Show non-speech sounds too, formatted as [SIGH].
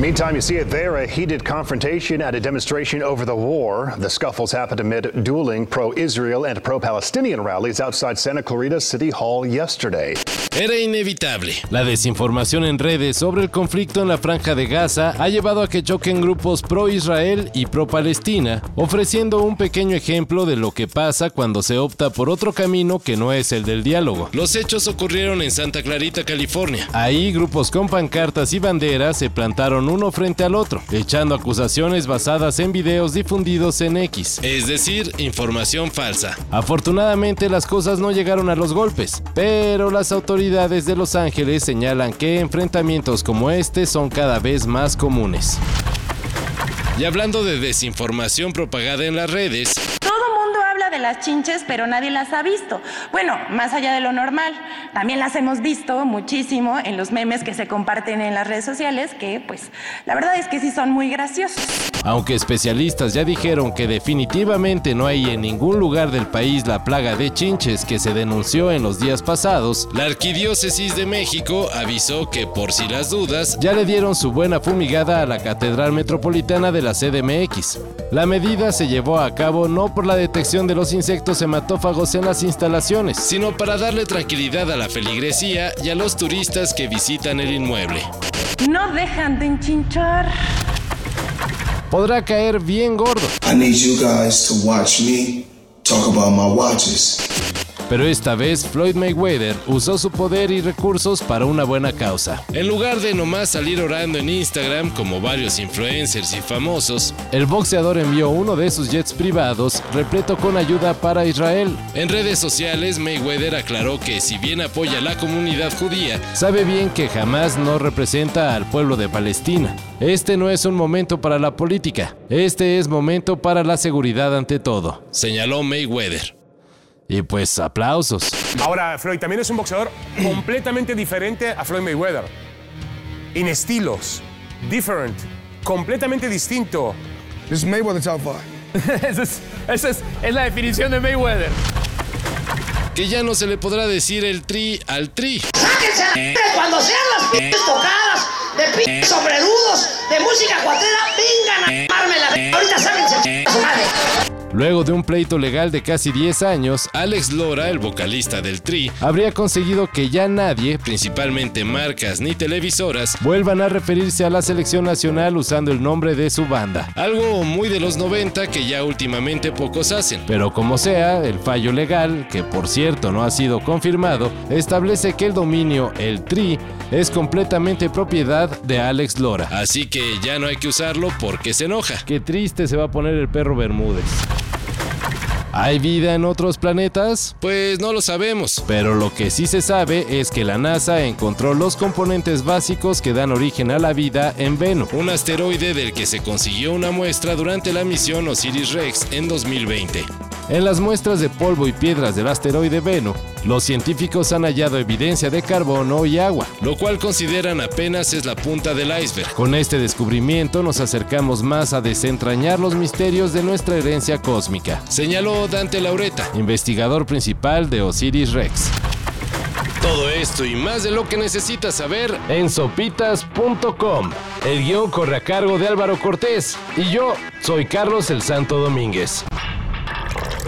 Meantime, you see it there a heated confrontation at a demonstration over the war. The scuffles happened amid dueling pro Israel and pro Palestinian rallies outside Santa Clarita City Hall yesterday. Era inevitable. La desinformación en redes sobre el conflicto en la franja de Gaza ha llevado a que choquen grupos pro-Israel y pro-Palestina, ofreciendo un pequeño ejemplo de lo que pasa cuando se opta por otro camino que no es el del diálogo. Los hechos ocurrieron en Santa Clarita, California. Ahí grupos con pancartas y banderas se plantaron uno frente al otro, echando acusaciones basadas en videos difundidos en X, es decir, información falsa. Afortunadamente las cosas no llegaron a los golpes, pero las autoridades autoridades de Los Ángeles señalan que enfrentamientos como este son cada vez más comunes. Y hablando de desinformación propagada en las redes, de las chinches, pero nadie las ha visto. Bueno, más allá de lo normal, también las hemos visto muchísimo en los memes que se comparten en las redes sociales, que pues la verdad es que sí son muy graciosos. Aunque especialistas ya dijeron que definitivamente no hay en ningún lugar del país la plaga de chinches que se denunció en los días pasados, la Arquidiócesis de México avisó que por si las dudas ya le dieron su buena fumigada a la Catedral Metropolitana de la CDMX. La medida se llevó a cabo no por la detección de los insectos hematófagos en las instalaciones, sino para darle tranquilidad a la feligresía y a los turistas que visitan el inmueble. No dejan de enchinchar. Podrá caer bien gordo. I need you guys to watch me talk about my watches. Pero esta vez Floyd Mayweather usó su poder y recursos para una buena causa. En lugar de nomás salir orando en Instagram como varios influencers y famosos, el boxeador envió uno de sus jets privados repleto con ayuda para Israel. En redes sociales, Mayweather aclaró que si bien apoya a la comunidad judía, sabe bien que jamás no representa al pueblo de Palestina. Este no es un momento para la política, este es momento para la seguridad ante todo, señaló Mayweather. Y pues aplausos. Ahora, Floyd también es un boxeador completamente diferente a Floyd Mayweather. En estilos, different, completamente distinto. This is Mayweather top five. [LAUGHS] esa es, es, es, la definición de Mayweather. Que ya no se le podrá decir el tri al tri. ¡Sáquense cuando sean las p tocadas de p sobrerudos de música cuatera! ¡Vengan a armarme Ahorita sáquense su madre. Luego de un pleito legal de casi 10 años, Alex Lora, el vocalista del Tri, habría conseguido que ya nadie, principalmente marcas ni televisoras, vuelvan a referirse a la selección nacional usando el nombre de su banda. Algo muy de los 90 que ya últimamente pocos hacen. Pero como sea, el fallo legal, que por cierto no ha sido confirmado, establece que el dominio El Tri es completamente propiedad de Alex Lora. Así que ya no hay que usarlo porque se enoja. Qué triste se va a poner el perro Bermúdez. ¿Hay vida en otros planetas? Pues no lo sabemos, pero lo que sí se sabe es que la NASA encontró los componentes básicos que dan origen a la vida en Venus, un asteroide del que se consiguió una muestra durante la misión Osiris-Rex en 2020. En las muestras de polvo y piedras del asteroide Veno, los científicos han hallado evidencia de carbono y agua, lo cual consideran apenas es la punta del iceberg. Con este descubrimiento nos acercamos más a desentrañar los misterios de nuestra herencia cósmica, señaló Dante Laureta, investigador principal de Osiris Rex. Todo esto y más de lo que necesitas saber en sopitas.com. El guion corre a cargo de Álvaro Cortés y yo soy Carlos el Santo Domínguez.